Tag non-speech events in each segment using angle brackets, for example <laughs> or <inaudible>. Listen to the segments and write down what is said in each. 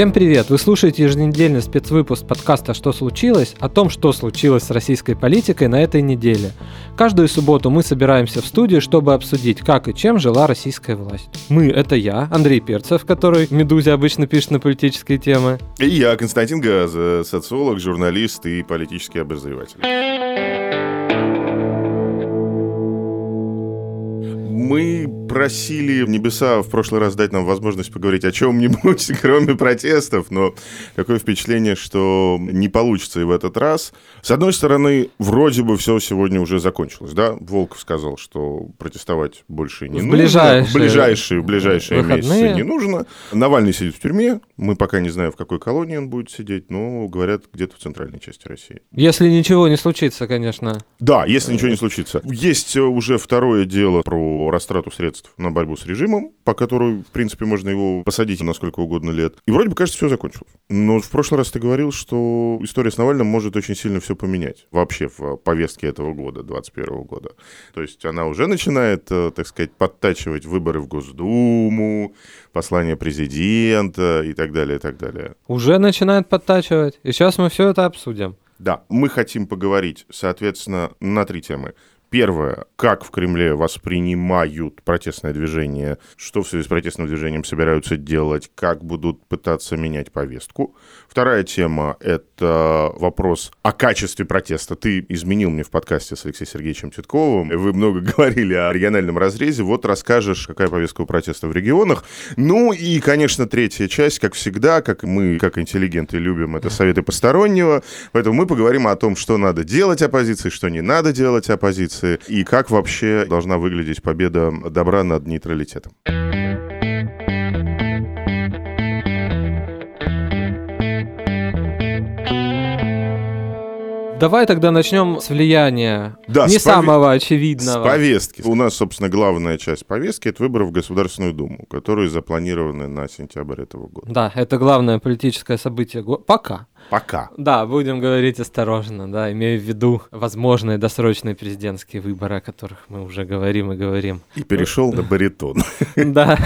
Всем привет! Вы слушаете еженедельный спецвыпуск подкаста «Что случилось?» о том, что случилось с российской политикой на этой неделе. Каждую субботу мы собираемся в студии, чтобы обсудить, как и чем жила российская власть. Мы — это я, Андрей Перцев, который в «Медузе» обычно пишет на политические темы. И я, Константин Газа, социолог, журналист и политический обозреватель. Мы просили небеса в прошлый раз дать нам возможность поговорить о чем-нибудь, <laughs> кроме протестов, но такое впечатление, что не получится и в этот раз. С одной стороны, вроде бы все сегодня уже закончилось, да? Волков сказал, что протестовать больше не в нужно. Ближайшие, в ближайшие, в ближайшие месяцы не нужно. Навальный сидит в тюрьме, мы пока не знаем, в какой колонии он будет сидеть, но говорят, где-то в центральной части России. Если ничего не случится, конечно. Да, если ничего не случится. Есть уже второе дело про растрату средств на борьбу с режимом, по которому, в принципе, можно его посадить на сколько угодно лет. И вроде бы, кажется, все закончилось. Но в прошлый раз ты говорил, что история с Навальным может очень сильно все поменять. Вообще в повестке этого года, 21 года. То есть она уже начинает, э, так сказать, подтачивать выборы в Госдуму, послание президента и так далее, и так далее. Уже начинает подтачивать. И сейчас мы все это обсудим. Да, мы хотим поговорить, соответственно, на три темы. Первое, как в Кремле воспринимают протестное движение, что в связи с протестным движением собираются делать, как будут пытаться менять повестку. Вторая тема – это вопрос о качестве протеста. Ты изменил мне в подкасте с Алексеем Сергеевичем Титковым. Вы много <laughs> говорили о региональном разрезе. Вот расскажешь, какая повестка у протеста в регионах. Ну и, конечно, третья часть, как всегда, как мы, как интеллигенты, любим, это советы постороннего. Поэтому мы поговорим о том, что надо делать оппозиции, что не надо делать оппозиции границы и как вообще должна выглядеть победа добра над нейтралитетом. Давай тогда начнем с влияния да, не с самого пове... очевидного. С повестки. У нас, собственно, главная часть повестки – это выборы в Государственную Думу, которые запланированы на сентябрь этого года. Да, это главное политическое событие. Пока. Пока. Да, будем говорить осторожно, да, имея в виду возможные досрочные президентские выборы, о которых мы уже говорим и говорим. И перешел на баритон. <laughs> Да.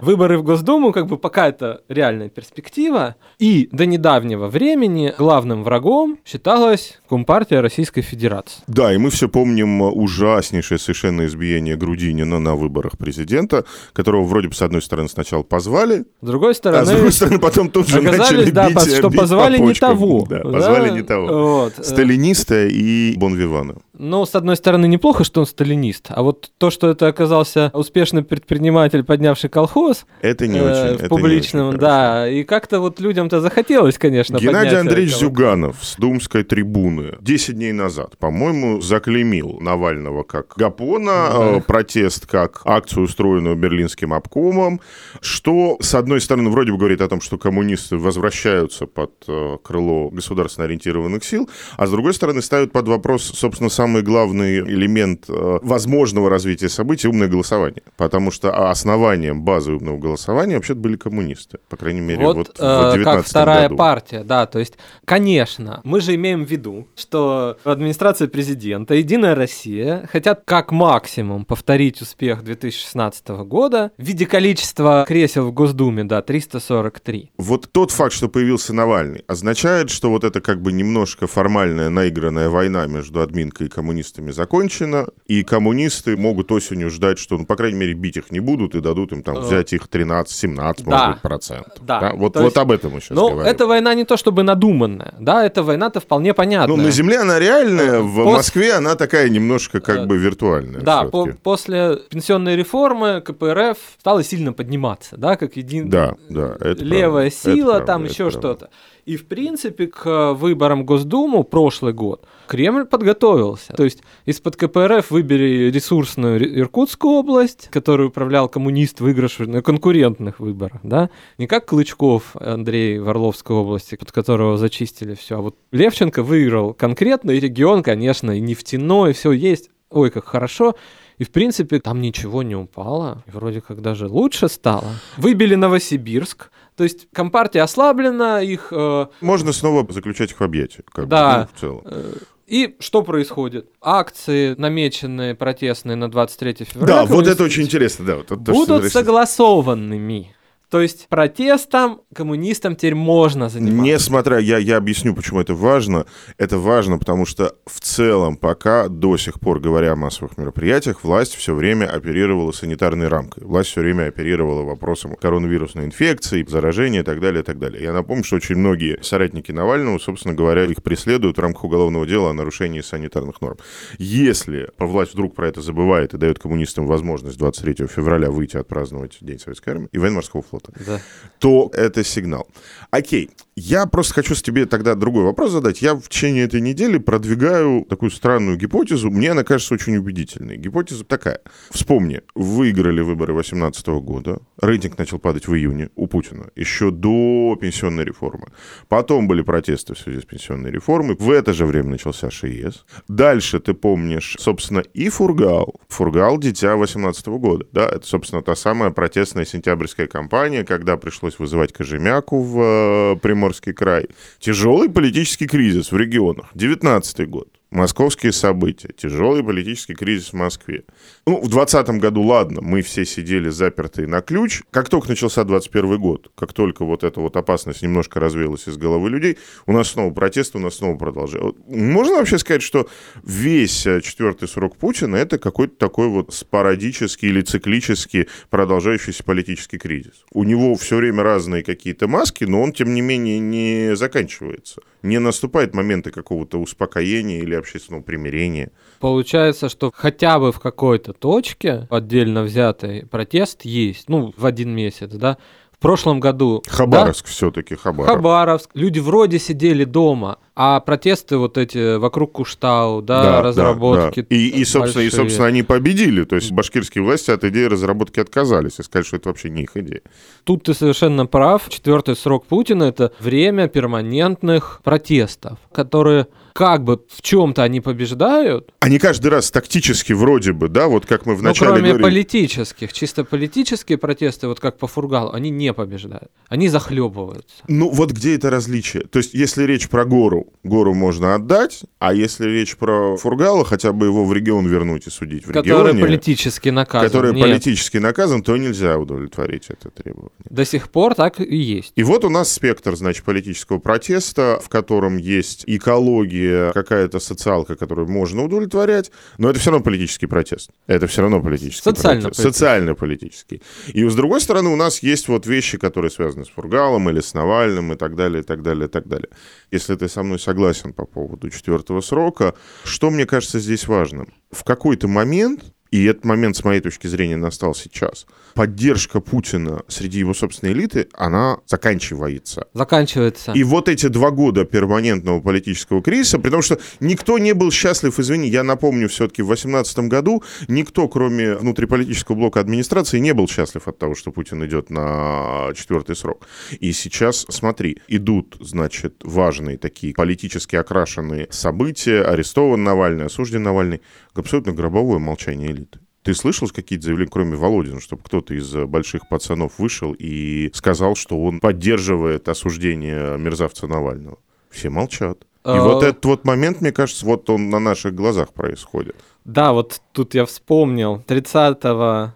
Выборы в Госдуму, как бы пока это реальная перспектива. И до недавнего времени главным врагом считалась Компартия Российской Федерации. Да, и мы все помним ужаснейшее совершенно избиение Грудинина на выборах президента, которого вроде бы с одной стороны сначала позвали, с другой стороны, а с другой стороны потом тут же начали да, бить, что бить позвали по не того. Да, позвали да? не того. Вот. Сталиниста и Бонвивана. Ну, с одной стороны, неплохо, что он сталинист, а вот то, что это оказался успешный предприниматель, поднявший колхоз... Это не э, очень. В публичном, очень да. И как-то вот людям-то захотелось, конечно, Геннадий Андреевич колхоз. Зюганов с Думской трибуны 10 дней назад, по-моему, заклеймил Навального как Гапона, да. э, протест как акцию, устроенную Берлинским обкомом, что, с одной стороны, вроде бы говорит о том, что коммунисты возвращаются под э, крыло государственно ориентированных сил, а с другой стороны, ставят под вопрос, собственно, сам самый главный элемент э, возможного развития событий – умное голосование. Потому что основанием базы умного голосования вообще были коммунисты. По крайней мере, вот, вот в 19 э, как вторая году. партия, да. То есть, конечно, мы же имеем в виду, что администрация президента, Единая Россия хотят как максимум повторить успех 2016 года в виде количества кресел в Госдуме, да, 343. Вот тот факт, что появился Навальный, означает, что вот это как бы немножко формальная наигранная война между админкой и коммунистами закончена, и коммунисты могут осенью ждать, что, ну, по крайней мере, бить их не будут и дадут им там э, взять их 13-17, да. может быть, процентов. Да. да? Вот, вот об этом мы сейчас ну, говорим. эта война не то чтобы надуманная, да, эта война-то вполне понятная. Ну, на земле она реальная, в Пос... Москве она такая немножко как бы виртуальная. Да, по после пенсионной реформы КПРФ стала сильно подниматься, да, как един... да, да, это левая правда, сила, это там правда, еще что-то. И, в принципе, к выборам Госдуму прошлый год Кремль подготовился. То есть из-под КПРФ выбери ресурсную Иркутскую область, которую управлял коммунист, выигравший на конкурентных выборах, да? Не как Клычков Андрей в Орловской области, под которого зачистили все. А вот Левченко выиграл конкретный регион, конечно, и нефтяной, все есть. Ой, как хорошо. И, в принципе, там ничего не упало. И вроде как даже лучше стало. Выбили Новосибирск. То есть компартия ослаблена, их... Э... Можно снова заключать их в объятия. Как да. Бы, ну, в целом. Э, и что происходит? Акции, намеченные протестные на 23 февраля. Да, вот это очень интересно. Да, вот, будут то, согласованными. То есть протестом коммунистам теперь можно заниматься. Несмотря, я, я объясню, почему это важно. Это важно, потому что в целом пока до сих пор, говоря о массовых мероприятиях, власть все время оперировала санитарной рамкой. Власть все время оперировала вопросом коронавирусной инфекции, заражения и так далее, и так далее. Я напомню, что очень многие соратники Навального, собственно говоря, их преследуют в рамках уголовного дела о нарушении санитарных норм. Если власть вдруг про это забывает и дает коммунистам возможность 23 февраля выйти отпраздновать День Советской Армии и военно-морского флота, флота, да. то это сигнал. Окей, я просто хочу с тебе тогда другой вопрос задать. Я в течение этой недели продвигаю такую странную гипотезу. Мне она кажется очень убедительной. Гипотеза такая. Вспомни, выиграли выборы 2018 года. Рейтинг начал падать в июне у Путина, еще до пенсионной реформы. Потом были протесты в связи с пенсионной реформой. В это же время начался ШИЕС. Дальше, ты помнишь, собственно, и Фургал. Фургал – дитя 2018 года. Да, это, собственно, та самая протестная сентябрьская кампания, когда пришлось вызывать Кожемяку в э, Приморский край. Тяжелый политический кризис в регионах. 19 год московские события, тяжелый политический кризис в Москве. Ну, в 2020 году, ладно, мы все сидели запертые на ключ. Как только начался 21 год, как только вот эта вот опасность немножко развеялась из головы людей, у нас снова протесты, у нас снова продолжается. Можно вообще сказать, что весь э, четвертый срок Путина это какой-то такой вот спорадический или циклический продолжающийся политический кризис. У него все время разные какие-то маски, но он, тем не менее, не заканчивается. Не наступает моменты какого-то успокоения или общественного примирения. Получается, что хотя бы в какой-то точке отдельно взятый протест есть, ну, в один месяц, да, в прошлом году... Хабаровск да? все-таки, Хабаровск. Хабаровск. Люди вроде сидели дома, а протесты вот эти вокруг Куштау, да, да разработки. Да, да. И, и, собственно, и, собственно, они победили. То есть башкирские власти от идеи разработки отказались и сказали, что это вообще не их идея. Тут ты совершенно прав. Четвертый срок Путина – это время перманентных протестов, которые как бы в чем-то они побеждают. Они каждый раз тактически вроде бы, да, вот как мы вначале Ну, кроме говорили. политических, чисто политические протесты, вот как по Фургалу, они не побеждают. Они захлебываются. Ну, вот где это различие? То есть, если речь про гору, гору можно отдать, а если речь про Фургала, хотя бы его в регион вернуть и судить в который регионе. Политически наказан. Который Нет. политически наказан, то нельзя удовлетворить это требование. До сих пор так и есть. И вот у нас спектр, значит, политического протеста, в котором есть экология, какая-то социалка, которую можно удовлетворять, но это все равно политический протест. Это все равно политический Социально протест. Социально-политический. И с другой стороны, у нас есть вот вещи, которые связаны с Фургалом или с Навальным и так далее, и так далее, и так далее. Если ты со мной согласен по поводу четвертого срока, что мне кажется здесь важным? В какой-то момент и этот момент, с моей точки зрения, настал сейчас. Поддержка Путина среди его собственной элиты, она заканчивается. Заканчивается. И вот эти два года перманентного политического кризиса, при том, что никто не был счастлив, извини, я напомню, все-таки в 2018 году никто, кроме внутриполитического блока администрации, не был счастлив от того, что Путин идет на четвертый срок. И сейчас, смотри, идут, значит, важные такие политически окрашенные события, арестован Навальный, осужден Навальный, абсолютно гробовое молчание элиты. Ты слышал какие-то заявления, кроме Володина, чтобы кто-то из больших пацанов вышел и сказал, что он поддерживает осуждение мерзавца Навального? Все молчат. И а... вот этот вот момент, мне кажется, вот он на наших глазах происходит. Да, вот тут я вспомнил. 30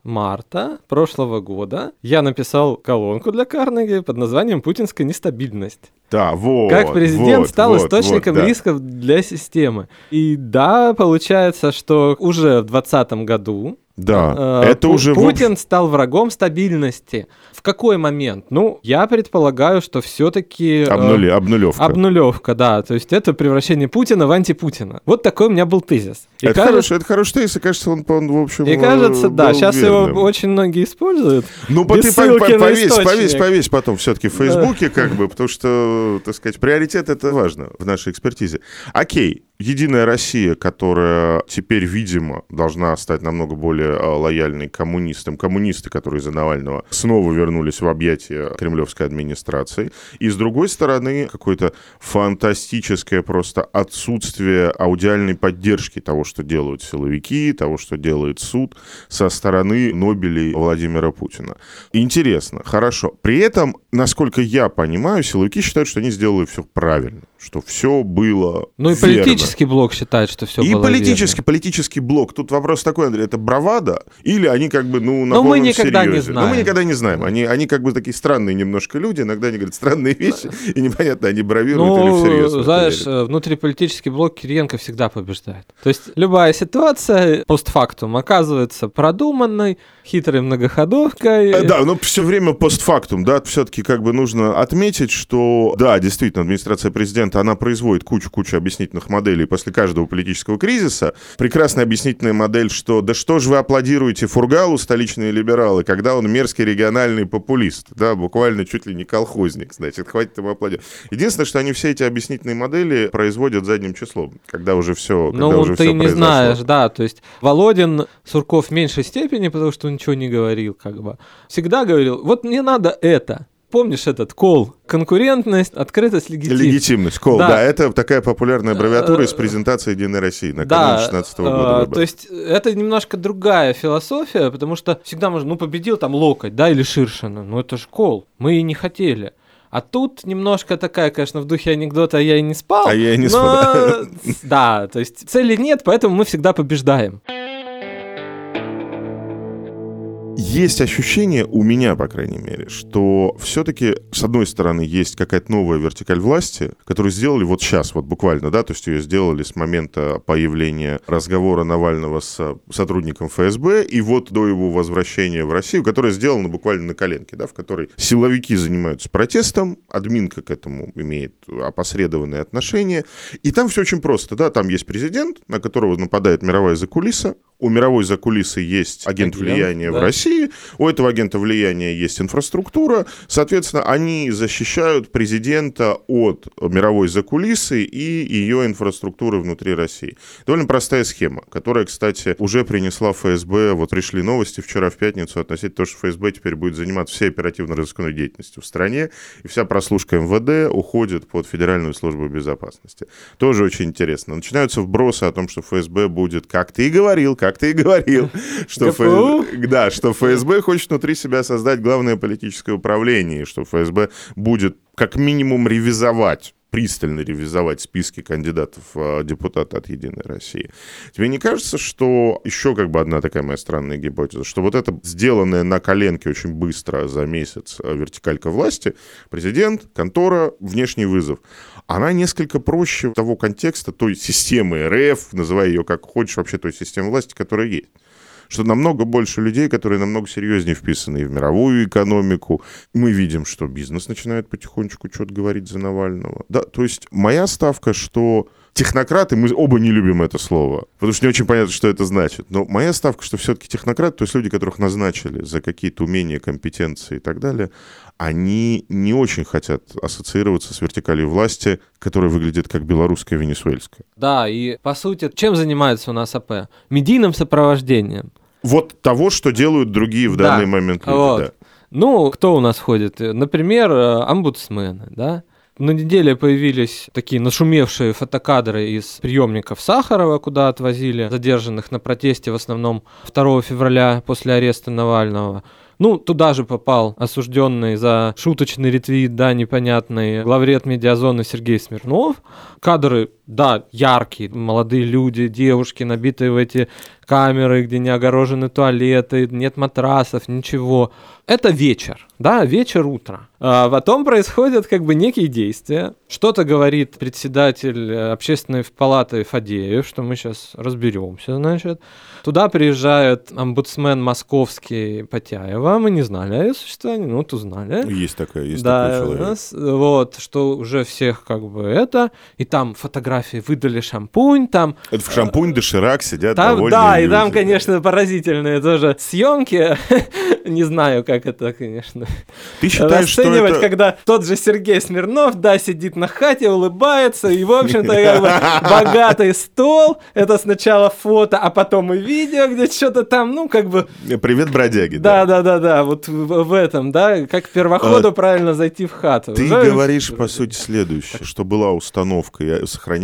марта прошлого года я написал колонку для Карнеги под названием «Путинская нестабильность». Да, вот. Как президент вот, стал вот, источником вот, да. рисков для системы. И да, получается, что уже в 2020 году да, э, это Пу- уже... Путин стал врагом стабильности. В какой момент? Ну, я предполагаю, что все-таки... Обнули, э, обнулевка. Обнулевка, да. То есть это превращение Путина в антипутина. Вот такой у меня был тезис. И это, кажется... хороший, это хороший тезис, и кажется, он, он в общем, И кажется, да, сейчас верным. его очень многие используют. Ну, ты повесь, повесь, повесь потом все-таки в Фейсбуке, как бы, потому что, так сказать, приоритет это важно в нашей экспертизе. Окей, Единая Россия, которая теперь, видимо, должна стать намного более а, лояльной коммунистам, коммунисты, которые из-за Навального снова вернулись в объятия кремлевской администрации. И с другой стороны, какое-то фантастическое просто отсутствие аудиальной поддержки того, что делают силовики, того, что делает суд со стороны Нобелей Владимира Путина. Интересно, хорошо. При этом, насколько я понимаю, силовики считают, что они сделали все правильно, что все было Ну и верно политический блок считает, что все И было политический, верно. политический блок. Тут вопрос такой, Андрей, это бравада? Или они как бы, ну, на Но мы никогда не серьезе? знаем. Ну, мы никогда не знаем. Они, они как бы такие странные немножко люди, иногда они говорят странные вещи, и непонятно, они бравируют или всерьез Ну, знаешь, э, внутриполитический блок Кириенко всегда побеждает. То есть любая ситуация постфактум оказывается продуманной, хитрой многоходовкой. Э, Да, но все время постфактум, да, все-таки как бы нужно отметить, что, да, действительно, администрация президента, она производит кучу-кучу объяснительных моделей после каждого политического кризиса. Прекрасная объяснительная модель, что да что же вы аплодируете Фургалу, столичные либералы, когда он мерзкий региональный популист, да, буквально чуть ли не колхозник, значит, хватит ему аплодировать. Единственное, что они все эти объяснительные модели производят задним числом, когда уже все, когда Ну, уже ты всё не произошло. знаешь, да, то есть Володин Сурков в меньшей степени, потому что он ничего не говорил, как бы. Всегда говорил, вот мне надо это. Помнишь этот кол? Конкурентность, открытость, легитимность. Легитимность, кол, да. Да. это такая популярная аббревиатура из презентации Единой России накануне Да, 16 года. э, выборов. то есть это немножко другая философия, потому что всегда можно, ну, победил там Локоть, да, или Ширшина, ну, это ж кол, мы и не хотели. А тут немножко такая, конечно, в духе анекдота «я и не спал». А я и не но- спал, Да, <laughs> то есть цели нет, поэтому мы всегда побеждаем. Есть ощущение у меня, по крайней мере, что все-таки, с одной стороны, есть какая-то новая вертикаль власти, которую сделали вот сейчас, вот буквально, да, то есть ее сделали с момента появления разговора Навального с сотрудником ФСБ и вот до его возвращения в Россию, которая сделана буквально на коленке, да, в которой силовики занимаются протестом, админка к этому имеет опосредованное отношение, и там все очень просто, да, там есть президент, на которого нападает мировая закулиса, у мировой закулисы есть агент, Агент, влияния в да. России, у этого агента влияния есть инфраструктура, соответственно, они защищают президента от мировой закулисы и ее инфраструктуры внутри России. Довольно простая схема, которая, кстати, уже принесла ФСБ, вот пришли новости вчера в пятницу относительно того, что ФСБ теперь будет заниматься всей оперативно-розыскной деятельностью в стране, и вся прослушка МВД уходит под Федеральную службу безопасности. Тоже очень интересно. Начинаются вбросы о том, что ФСБ будет, как ты и говорил, как ты и говорил, что, ГПУ? ФС... да, что ФСБ хочет внутри себя создать главное политическое управление, и что ФСБ будет как минимум ревизовать пристально ревизовать списки кандидатов в депутаты от «Единой России». Тебе не кажется, что еще как бы одна такая моя странная гипотеза, что вот это сделанное на коленке очень быстро за месяц э, вертикалька власти, президент, контора, внешний вызов, она несколько проще того контекста, той системы РФ, называй ее как хочешь, вообще той системы власти, которая есть что намного больше людей, которые намного серьезнее вписаны в мировую экономику. Мы видим, что бизнес начинает потихонечку что-то говорить за Навального. Да, то есть моя ставка, что технократы, мы оба не любим это слово, потому что не очень понятно, что это значит. Но моя ставка, что все-таки технократы, то есть люди, которых назначили за какие-то умения, компетенции и так далее, они не очень хотят ассоциироваться с вертикалью власти, которая выглядит как белорусская, венесуэльская. Да, и по сути, чем занимается у нас АП? Медийным сопровождением. Вот того, что делают другие в Да, данный момент люди. вот. да. Ну, кто у нас ходит? Например, э, омбудсмены, да? На неделе появились такие нашумевшие фотокадры из приемников Сахарова, куда отвозили задержанных на протесте в основном 2 февраля после ареста Навального. Ну, туда же попал осужденный за шуточный ретвит, да, непонятный, главред медиазоны Сергей Смирнов. Кадры, да, яркие, молодые люди, девушки, набитые в эти камеры, где не огорожены туалеты, нет матрасов, ничего. Это вечер, да, вечер, утро. А потом происходят как бы некие действия. Что-то говорит председатель э, общественной палаты Фадеев, что мы сейчас разберемся, значит. Туда приезжает омбудсмен московский Потяева, мы не знали о ее существовании, ну вот узнали. Есть такая, есть да, такой человек. нас, вот, что уже всех как бы это, и там фотографии выдали шампунь, там Это в шампунь доширак сидят там, довольные да, и люди. там, конечно, поразительные тоже съемки. <laughs> Не знаю, как это, конечно, Ты считаешь, что это... когда тот же Сергей Смирнов, да, сидит на хате, улыбается, и, в общем-то, как бы <laughs> богатый стол. Это сначала фото, а потом и видео, где что-то там, ну, как бы... Привет, бродяги. Да, да, да, да, вот в, этом, да, как первоходу правильно зайти в хату. А Ты Уже- говоришь, по сути, следующее, что была установка и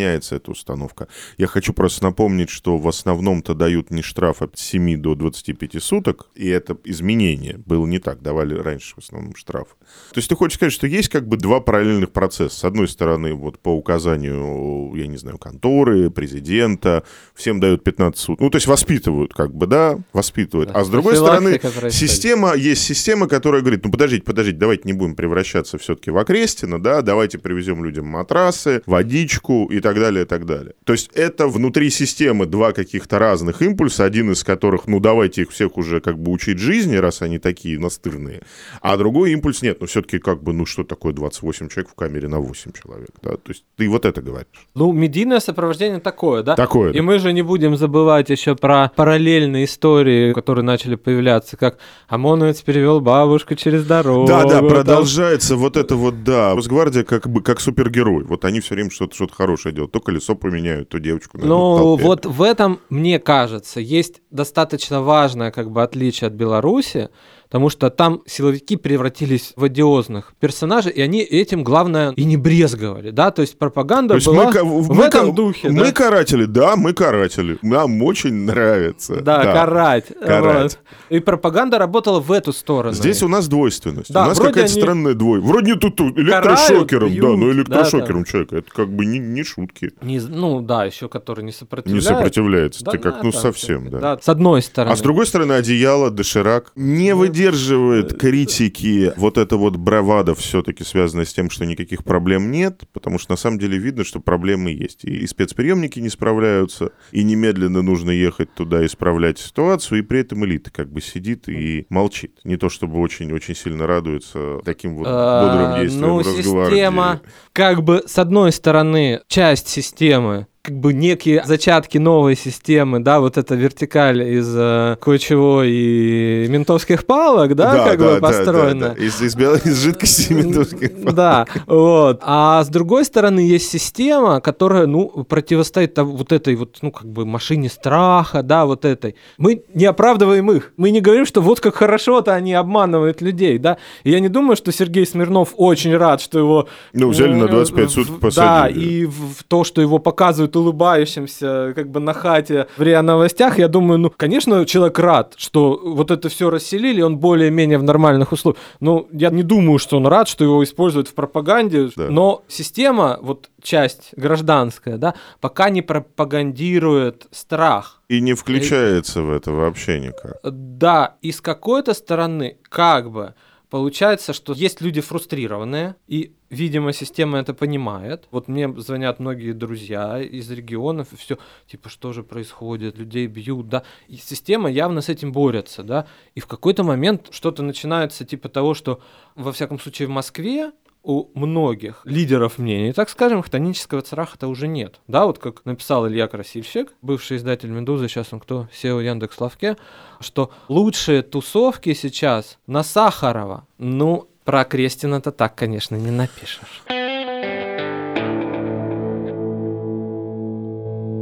сохраняется эта установка. Я хочу просто напомнить, что в основном-то дают не штраф от 7 до 25 суток, и это изменение. Было не так, давали раньше в основном штраф. То есть ты хочешь сказать, что есть как бы два параллельных процесса. С одной стороны, вот по указанию, я не знаю, конторы, президента, всем дают 15 суток. Ну, то есть воспитывают как бы, да, воспитывают. А с другой стороны, система, есть система, которая говорит, ну, подождите, подождите, давайте не будем превращаться все-таки в окрестина, да, давайте привезем людям матрасы, водичку и так далее, и так далее. То есть это внутри системы два каких-то разных импульса, один из которых, ну, давайте их всех уже как бы учить жизни, раз они такие настырные, а другой импульс нет, ну, все-таки как бы, ну, что такое 28 человек в камере на 8 человек, да, то есть ты вот это говоришь. Ну, медийное сопровождение такое, да? Такое. И да. мы же не будем забывать еще про параллельные истории, которые начали появляться, как ОМОНовец перевел бабушку через дорогу. Да, да, продолжается вот это вот, да, Росгвардия как бы как супергерой, вот они все время что-то что хорошее делают, то колесо поменяют, то девочку Ну, вот в этом, мне кажется, есть достаточно важное как бы отличие от Беларуси, потому что там силовики превратились в одиозных персонажей, и они этим, главное, и не брезговали, да, то есть пропаганда то есть была мы, в мы, этом духе. Мы да? каратели, да, мы каратели, нам очень нравится. Да, да. карать. карать. Вот. И пропаганда работала в эту сторону. Здесь у нас двойственность, да, у нас какая-то они... странная двойственность. Вроде тут электрошокером, карают, да, но электрошокером да, да. человека, это как бы не, не шутки. Не, ну да, еще который не сопротивляется. Не сопротивляется, да, ты как, ну совсем, да. да. С одной стороны. А с другой стороны, одеяло, доширак не выделяется поддерживает критики вот это вот бравада все-таки связано с тем, что никаких проблем нет, потому что на самом деле видно, что проблемы есть. И, спецприемники не справляются, и немедленно нужно ехать туда исправлять ситуацию, и при этом элита как бы сидит и молчит. Не то чтобы очень-очень сильно радуется таким вот а, бодрым действиям ну, система, как бы, с одной стороны, часть системы как бы некие зачатки новой системы, да, вот эта вертикаль из э, кое-чего и ментовских палок, да, да как да, бы построена. Да, да. Из, из, белой, из жидкости <laughs> ментовских палок. Да, вот. А с другой стороны есть система, которая, ну, противостоит вот этой вот, ну, как бы машине страха, да, вот этой. Мы не оправдываем их. Мы не говорим, что вот как хорошо-то они обманывают людей, да. И я не думаю, что Сергей Смирнов очень рад, что его... Ну, взяли на 25 суток посадили. Да, и в то, что его показывают показывают улыбающимся, как бы на хате в РИА Новостях, я думаю, ну, конечно, человек рад, что вот это все расселили, он более-менее в нормальных условиях. Ну, я не думаю, что он рад, что его используют в пропаганде, да. но система, вот часть гражданская, да, пока не пропагандирует страх. И не включается и, в это вообще никак. Да, и с какой-то стороны, как бы, Получается, что есть люди фрустрированные, и, видимо, система это понимает. Вот мне звонят многие друзья из регионов, и все, типа, что же происходит, людей бьют, да. И система явно с этим борется, да. И в какой-то момент что-то начинается типа того, что, во всяком случае, в Москве у многих лидеров мнений, так скажем, хтонического цараха-то уже нет. Да, вот как написал Илья Красильщик, бывший издатель «Медузы», сейчас он кто, SEO Яндекс.Лавке, что лучшие тусовки сейчас на Сахарова. Ну, про Крестина-то так, конечно, не напишешь.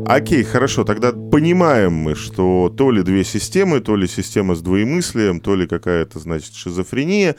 Окей, хорошо, тогда понимаем мы, что то ли две системы, то ли система с двоемыслием, то ли какая-то, значит, шизофрения.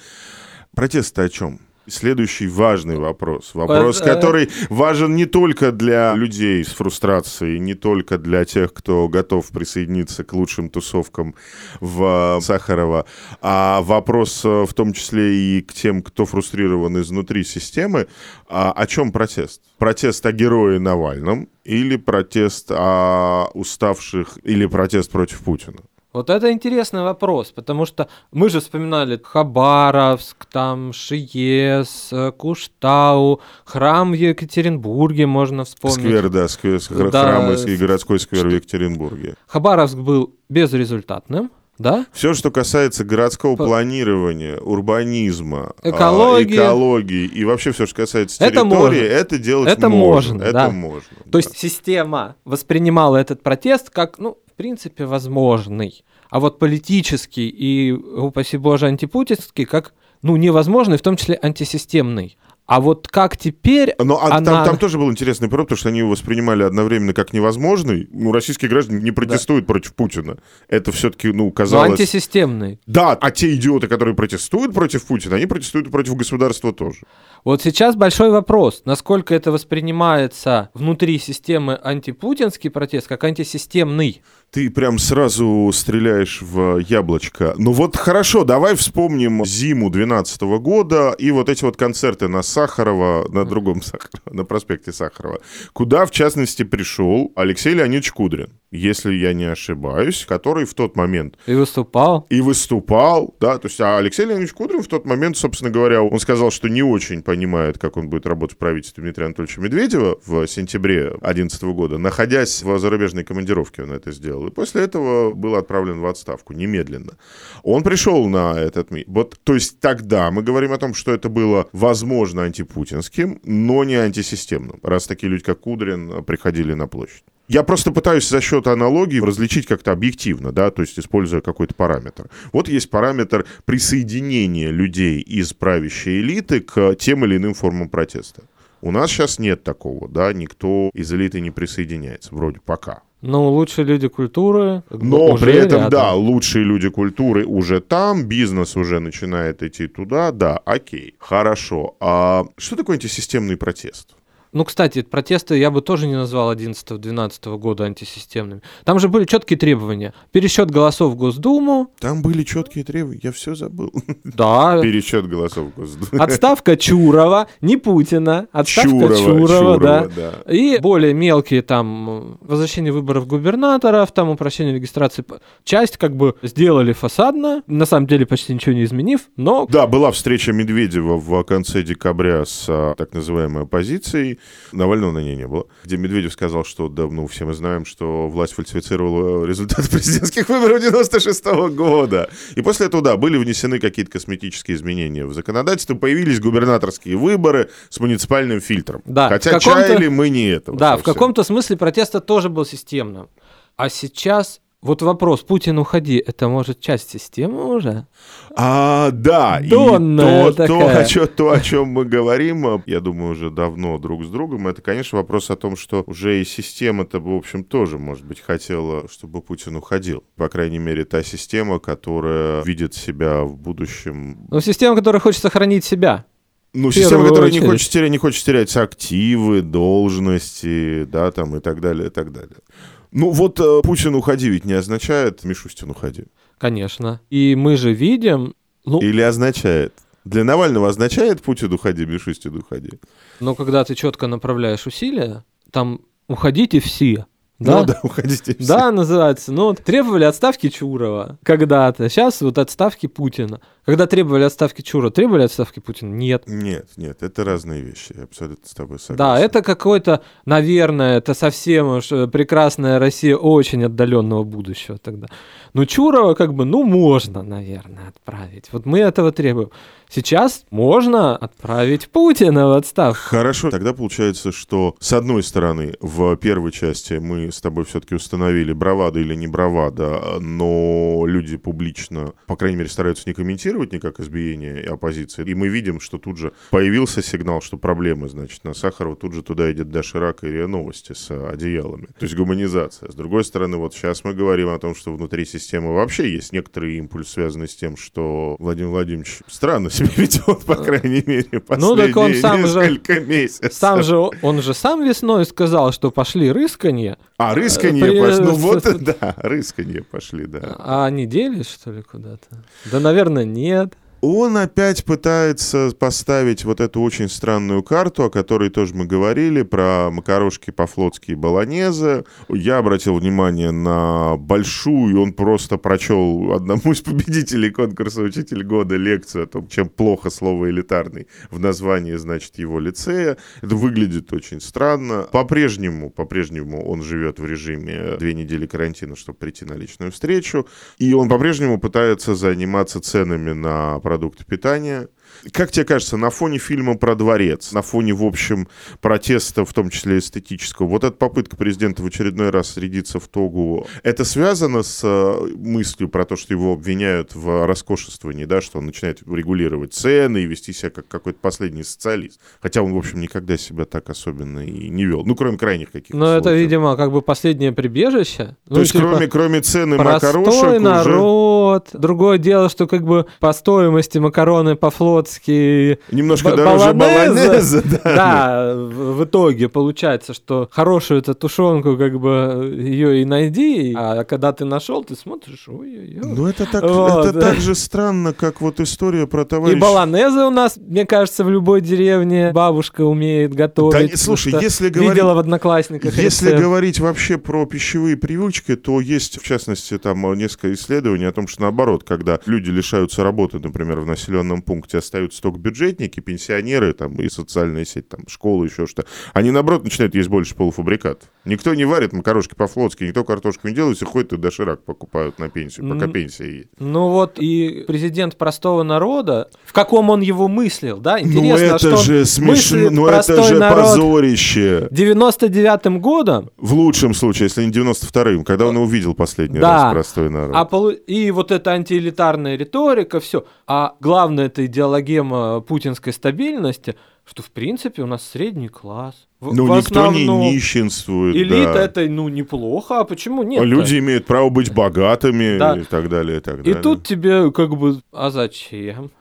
Протест о чем? Следующий важный вопрос. Вопрос, который важен не только для людей с фрустрацией, не только для тех, кто готов присоединиться к лучшим тусовкам в э, Сахарова, а вопрос э, в том числе и к тем, кто фрустрирован изнутри системы. А о чем протест? Протест о герое Навальном или протест о уставших, или протест против Путина? Вот это интересный вопрос, потому что мы же вспоминали Хабаровск, там Шиес, э, Куштау, храм в Екатеринбурге можно вспомнить. Сквер, да, сквер, да, храм и городской сквер в Екатеринбурге. Хабаровск был безрезультатным, да? Все, что касается городского По... планирования, урбанизма, а, экологии. экологии и вообще все, что касается это территории, можно. это делать это можно. можно это да. можно. То да. есть система воспринимала этот протест как, ну, принципе, возможный. А вот политический и, упаси боже, антипутинский как, ну, невозможный, в том числе антисистемный. А вот как теперь Но а она... там, там тоже был интересный прорыв, потому что они его воспринимали одновременно как невозможный. Ну, российские граждане не протестуют против Путина. Это все-таки, ну, Ну, казалось... антисистемный. Да, а те идиоты, которые протестуют против Путина, они протестуют против государства тоже. Вот сейчас большой вопрос, насколько это воспринимается внутри системы антипутинский протест как антисистемный. Ты прям сразу стреляешь в яблочко. Ну вот хорошо, давай вспомним зиму 12 года и вот эти вот концерты на Сахарова, на другом Сахарова, <laughs> на проспекте Сахарова, куда, в частности, пришел Алексей Леонидович Кудрин, если я не ошибаюсь, который в тот момент И выступал. и выступал, да, то есть а Алексей Леонидович Кудрин в тот момент, собственно говоря, он сказал, что не очень понимает, как он будет работать в правительстве Дмитрия Анатольевича Медведева в сентябре 2011 года, находясь в зарубежной командировке, он это сделал, и после этого был отправлен в отставку немедленно. Он пришел на этот. Вот, то есть тогда мы говорим о том, что это было, возможно, антипутинским, но не антисистемным, раз такие люди, как Кудрин, приходили на площадь. Я просто пытаюсь за счет аналогии различить как-то объективно, да, то есть используя какой-то параметр. Вот есть параметр присоединения людей из правящей элиты к тем или иным формам протеста. У нас сейчас нет такого, да, никто из элиты не присоединяется, вроде пока. Ну, лучшие люди культуры. Но при этом, рядом. да, лучшие люди культуры уже там, бизнес уже начинает идти туда, да, окей, хорошо. А что такое антисистемный протест? Ну, кстати, протесты я бы тоже не назвал 11-12 года антисистемными. Там же были четкие требования. Пересчет голосов в Госдуму, Там были четкие требования, я все забыл. да, Пересчет голосов в Госдуме. отставка Чурова, не Путина, отставка Чурова, Чурова, Чурова, да. да. И более мелкие там возвращение выборов губернаторов, там упрощение регистрации. Часть как бы сделали фасадно, на самом деле почти ничего не изменив, но Да, была встреча Медведева в конце декабря с а, так называемой оппозицией. Навального на ней не было. Где Медведев сказал, что, да, ну, все мы знаем, что власть фальсифицировала результаты <laughs> президентских выборов 96 года. И после этого, да, были внесены какие-то косметические изменения в законодательство. Появились губернаторские выборы с муниципальным фильтром. Да, в Хотя чаяли мы не этого. Да, в совсем. каком-то смысле протеста тоже был системным. А сейчас вот вопрос, Путин, уходи, это может часть системы уже? А, да, Донная и то, то, такая. о чё- то, о чем мы говорим, а, я думаю, уже давно друг с другом, это, конечно, вопрос о том, что уже и система-то, в общем, тоже, может быть, хотела, чтобы Путин уходил. По крайней мере, та система, которая видит себя в будущем Ну, система, которая хочет сохранить себя. ну, система, которая не хочет, терять, не хочет терять активы, должности, да, там и так далее, и так далее. Ну, вот э, Путин уходи ведь не означает Мишустин уходи. Конечно. И мы же видим, ну, Или означает? Для Навального означает Путин уходи, Мишустин уходи? но когда ты четко направляешь усилия, там уходите все. Да? Ну да, уходите все. Да, называется. Ну, требовали отставки Чурова когда-то. Сейчас вот отставки Путина. Когда требовали отставки Чурова, требовали отставки Путина? Нет. Нет, нет, это разные вещи, я абсолютно с тобой согласен. Да, это какой-то, наверное, это совсем уж э, прекрасная Россия очень отдаленного будущего тогда. Ну, Чурова как бы, ну, можно, наверное, отправить. Вот мы этого требуем. Сейчас можно отправить Путина в отставку. Хорошо, тогда получается, что с одной стороны, в первой части мы с тобой все-таки установили, бравада или не бравада, но люди публично, по крайней мере, стараются не комментировать никак избиение оппозиции. И мы видим, что тут же появился сигнал, что проблемы, значит, на Сахарова, тут же туда идет Доширак и РИА Новости с э, одеялами. То есть гуманизация. С другой стороны, вот сейчас мы говорим о том, что внутри системы вообще есть некоторый импульс, связанный с тем, что Владимир Владимирович странно себя <laughs> ведет, по крайней мере, Ну, так он последние сам же- несколько месяцев. Сам же, он же сам весной сказал, что пошли рысканье, А, рысканье При- пошли. Ну <laughs> вот, да, рысканье пошли, да. а они делись, что ли, куда-то? Да, наверное, нет. Он опять пытается поставить вот эту очень странную карту, о которой тоже мы говорили, про макарошки по-флотски и баланезы. Я обратил внимание на большую, он просто прочел одному из победителей конкурса «Учитель года» лекцию о том, чем плохо слово «элитарный» в названии, значит, его лицея. Это выглядит очень странно. По-прежнему, по-прежнему он живет в режиме две недели карантина, чтобы прийти на личную встречу. И он по-прежнему пытается заниматься ценами на продукты питания. Как тебе кажется, на фоне фильма про дворец, на фоне, в общем, протеста, в том числе эстетического, вот эта попытка президента в очередной раз срядиться в тогу, это связано с э, мыслью про то, что его обвиняют в роскошествовании, да, что он начинает регулировать цены и вести себя как какой-то последний социалист. Хотя он, в общем, никогда себя так особенно и не вел. Ну, кроме крайних каких-то Но это, видимо, как бы последнее прибежище. То ну, есть, типа, кроме, кроме цены макарошек народ. Уже... Другое дело, что как бы по стоимости макароны по-флотски... Немножко дороже баланеза. Да, да в итоге получается, что хорошую эту тушенку, как бы, ее и найди, а когда ты нашел, ты смотришь, ой-ой-ой. Ну, это так, вот. это так же странно, как вот история про товарища... И баланезы у нас, мне кажется, в любой деревне бабушка умеет готовить. Да, слушай, если говорить... Видела в Одноклассниках. Если рецепт. говорить вообще про пищевые привычки, то есть, в частности, там несколько исследований о том, что наоборот, когда люди лишаются работы, например, в населенном пункте, остаются только бюджетники, пенсионеры там, и социальная сеть, там, школы, еще что они, наоборот, начинают есть больше полуфабрикатов. Никто не варит макарошки по-флотски, никто картошку не делает, все ходят и доширак покупают на пенсию, пока пенсия есть. Ну вот и президент простого народа, в каком он его мыслил, да? Интересно, ну это что же смешно, ну это же народ позорище. 99-м годом. В лучшем случае, если не 92-м, когда он увидел последний да. раз простой народ. А полу... И вот эта антиэлитарная риторика, все. А главное, это идеологема путинской стабильности – что в принципе у нас средний класс. В, ну, в никто не нищенствует. Элита да. это, ну, неплохо, а почему нет? Люди имеют право быть богатыми да. и так далее, и так далее. И тут тебе как бы, а зачем?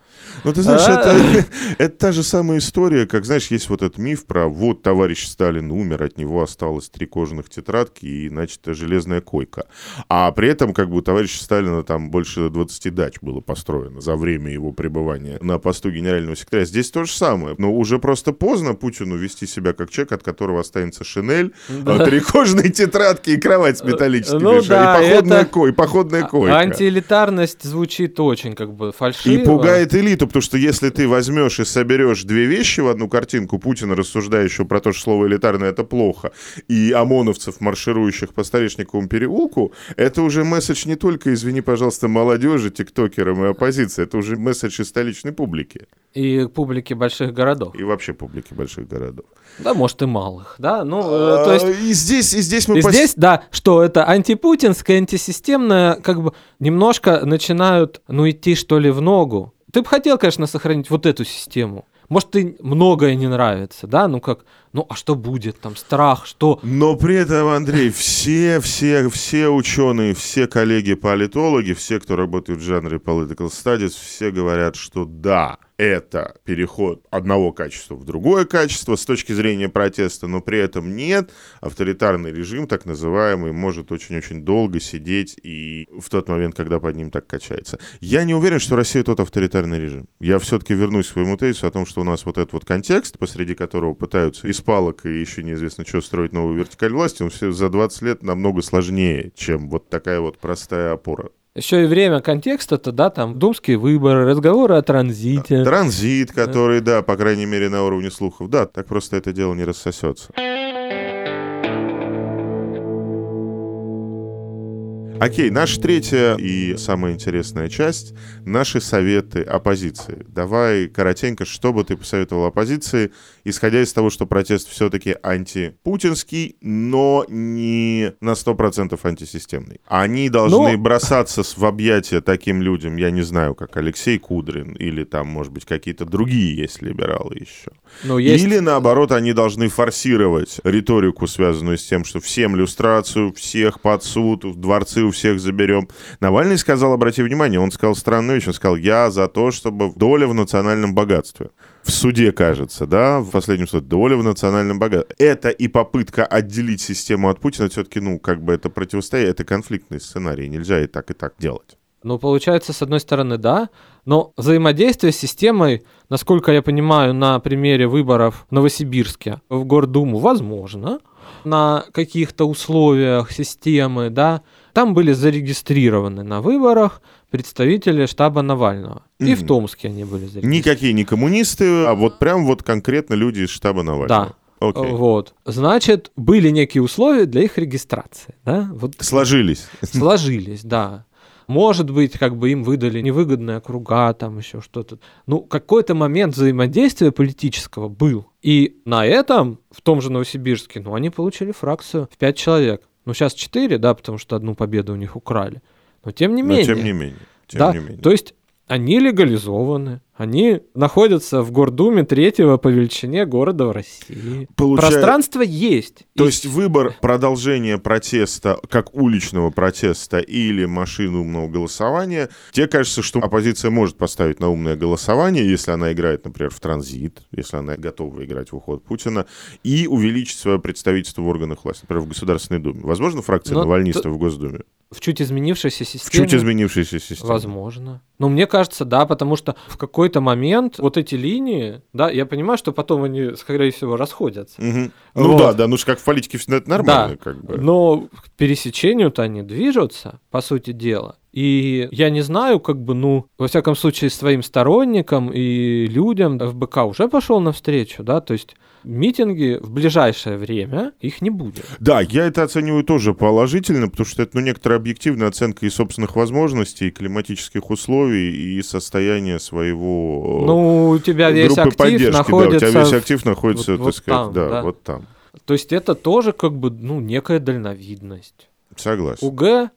Ну, ты знаешь, это, <laughs> это та же самая история, как, знаешь, есть вот этот миф про вот товарищ Сталин умер, от него осталось три кожаных тетрадки и, значит, железная койка. А при этом, как бы, у товарища Сталина там больше 20 дач было построено за время его пребывания на посту генерального секретаря. Здесь то же самое. Но уже просто поздно Путину вести себя как человек, от которого останется шинель, да. три кожаные тетрадки и кровать с металлическими ну, да, и походная, это... ко... и походная койка. Антиэлитарность звучит очень как бы фальшиво. И пугает элиту, потому что если ты возьмешь и соберешь две вещи в одну картинку, Путина, рассуждающего про то, что слово элитарное это плохо, и ОМОНовцев, марширующих по Старичниковому переулку, это уже месседж не только, извини, пожалуйста, молодежи, тиктокерам и оппозиции, это уже месседж и столичной публики. И публики больших городов. И вообще публики больших городов. Да, может, и малых, да. Ну, э, то есть... И здесь, и здесь мы... И пос... здесь, да, что это антипутинское, антисистемное, как бы немножко начинают, ну, идти, что ли, в ногу ты бы хотел, конечно, сохранить вот эту систему. Может, ты многое не нравится, да, ну как, ну а что будет, там, страх, что... Но при этом, Андрей, все, все, все ученые, все коллеги-политологи, все, кто работает в жанре political studies, все говорят, что да, это переход одного качества в другое качество с точки зрения протеста, но при этом нет. Авторитарный режим, так называемый, может очень-очень долго сидеть и в тот момент, когда под ним так качается. Я не уверен, что Россия тот авторитарный режим. Я все-таки вернусь к своему тезису о том, что у нас вот этот вот контекст, посреди которого пытаются из палок и еще неизвестно что строить новую вертикаль власти, он все за 20 лет намного сложнее, чем вот такая вот простая опора. Еще и время контекста-то, да, там думские выборы, разговоры о транзите. Транзит, который, да, по крайней мере, на уровне слухов. Да, так просто это дело не рассосется. Окей, наша третья и самая интересная часть — наши советы оппозиции. Давай коротенько, что бы ты посоветовал оппозиции, исходя из того, что протест все-таки антипутинский, но не на 100% антисистемный. Они должны ну... бросаться в объятия таким людям, я не знаю, как Алексей Кудрин, или там, может быть, какие-то другие есть либералы еще. Ну, есть... Или, наоборот, они должны форсировать риторику, связанную с тем, что всем люстрацию, всех под суд, в дворцы у всех заберем. Навальный сказал, обрати внимание, он сказал странную вещь, он сказал, я за то, чтобы доля в национальном богатстве. В суде, кажется, да, в последнем суде, доля в национальном богатстве. Это и попытка отделить систему от Путина, все-таки, ну, как бы это противостояние, это конфликтный сценарий, нельзя и так, и так делать. Ну, получается, с одной стороны, да, но взаимодействие с системой, насколько я понимаю, на примере выборов в Новосибирске в Гордуму возможно, на каких-то условиях системы, да, там были зарегистрированы на выборах представители штаба Навального. Mm-hmm. И в Томске они были зарегистрированы. Никакие не коммунисты, а вот прям вот конкретно люди из штаба Навального. Да. Okay. Вот. Значит, были некие условия для их регистрации. Да? Вот. Сложились. Сложились, да. Может быть, как бы им выдали невыгодные округа, там еще что-то. Ну, какой-то момент взаимодействия политического был. И на этом, в том же Новосибирске, ну, они получили фракцию в пять человек. Ну, сейчас четыре, да, потому что одну победу у них украли. Но тем не менее. Но тем не менее. Тем да, не менее. то есть они легализованы, они находятся в Гордуме третьего по величине города в России. Получая- Пространство есть. То И есть выбор продолжения протеста как уличного протеста или машины умного голосования, тебе кажется, что оппозиция может поставить на умное голосование, если она играет, например, в транзит, если она готова играть в уход Путина, и увеличить свое представительство в органах власти, например, в Государственной Думе. Возможно, фракция Но навальнистов в Госдуме? В чуть изменившейся В системе. чуть изменившейся системе. Возможно. Но мне кажется, да, потому что в какой-то момент вот эти линии, да, я понимаю, что потом они, скорее всего, расходятся. Мгм. Ну Вот. да, да, ну ж как в политике всегда это нормально, Да. как бы. Но к пересечению-то они движутся, по сути дела. И я не знаю, как бы, ну, во всяком случае, своим сторонникам и людям ФБК уже пошел навстречу, да, то есть митинги в ближайшее время их не будет. Да, я это оцениваю тоже положительно, потому что это ну, некоторая объективная оценка и собственных возможностей, и климатических условий, и состояния своего э, Ну, у тебя весь актив поддержки. Да, у находится... тебя весь актив находится, вот- так вот сказать, там, да, да. вот там. То есть это тоже как бы, ну, некая дальновидность. Согласен. УГ,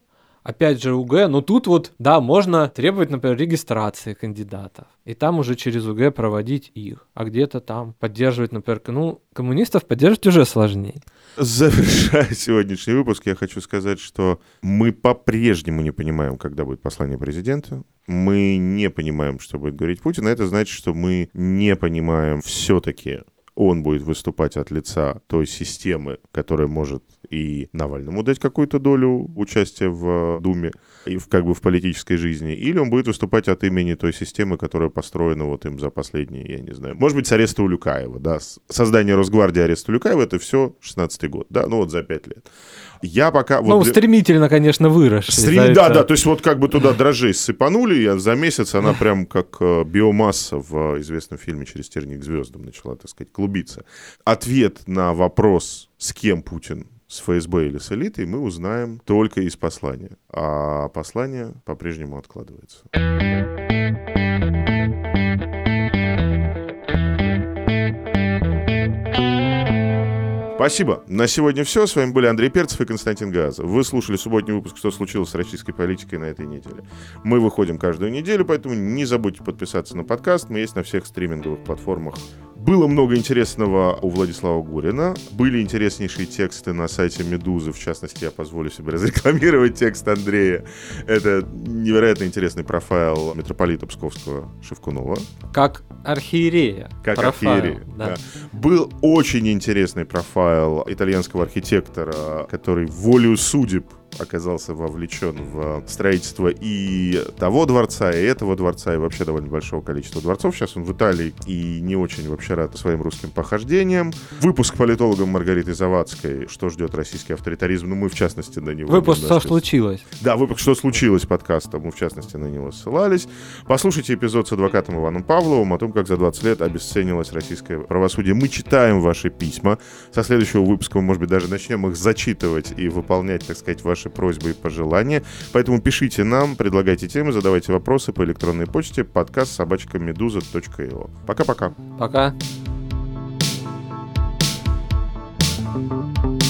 опять же УГ, но тут вот, да, можно требовать, например, регистрации кандидатов, и там уже через УГ проводить их, а где-то там поддерживать, например, ну, коммунистов поддерживать уже сложнее. Завершая сегодняшний выпуск, я хочу сказать, что мы по-прежнему не понимаем, когда будет послание президента. Мы не понимаем, что будет говорить Путин. Это значит, что мы не понимаем все-таки, он будет выступать от лица той системы, которая может и Навальному дать какую-то долю участия в Думе и в, как бы в политической жизни, или он будет выступать от имени той системы, которая построена вот им за последние, я не знаю, может быть, с ареста Улюкаева, да, создание Росгвардии, арест Улюкаева, это все 16-й год, да, ну вот за пять лет. Я пока... ну, вот стремительно, конечно, выросший. Стрим- за да, это. да, то есть вот как бы туда дрожжей сыпанули, и за месяц она прям как э, биомасса в известном фильме «Через терник звездам» начала, так сказать, клубиться. Ответ на вопрос, с кем Путин, с ФСБ или с элитой, мы узнаем только из послания. А послание по-прежнему откладывается. Спасибо. На сегодня все. С вами были Андрей Перцев и Константин Газов. Вы слушали субботний выпуск «Что случилось с российской политикой на этой неделе». Мы выходим каждую неделю, поэтому не забудьте подписаться на подкаст. Мы есть на всех стриминговых платформах. Было много интересного у Владислава Гурина. Были интереснейшие тексты на сайте «Медузы». В частности, я позволю себе <laughs> разрекламировать текст Андрея. Это невероятно интересный профайл митрополита Псковского Шевкунова. Как архиерея. Как профайл, архиерей. да. да. Был очень интересный профайл итальянского архитектора, который волею судеб оказался вовлечен в строительство и того дворца, и этого дворца, и вообще довольно большого количества дворцов. Сейчас он в Италии и не очень вообще рад своим русским похождениям. Выпуск политологом Маргариты Завадской «Что ждет российский авторитаризм?» Ну, мы, в частности, на него... Выпуск «Что случилось?» да, выпуск «Что случилось» подкаста, мы, в частности, на него ссылались. Послушайте эпизод с адвокатом Иваном Павловым о том, как за 20 лет обесценилось российское правосудие. Мы читаем ваши письма. Со следующего выпуска мы, может быть, даже начнем их зачитывать и выполнять, так сказать, ваши просьбы и пожелания. Поэтому пишите нам, предлагайте темы, задавайте вопросы по электронной почте подкаст собачка медуза.io. Пока-пока. Пока. thank you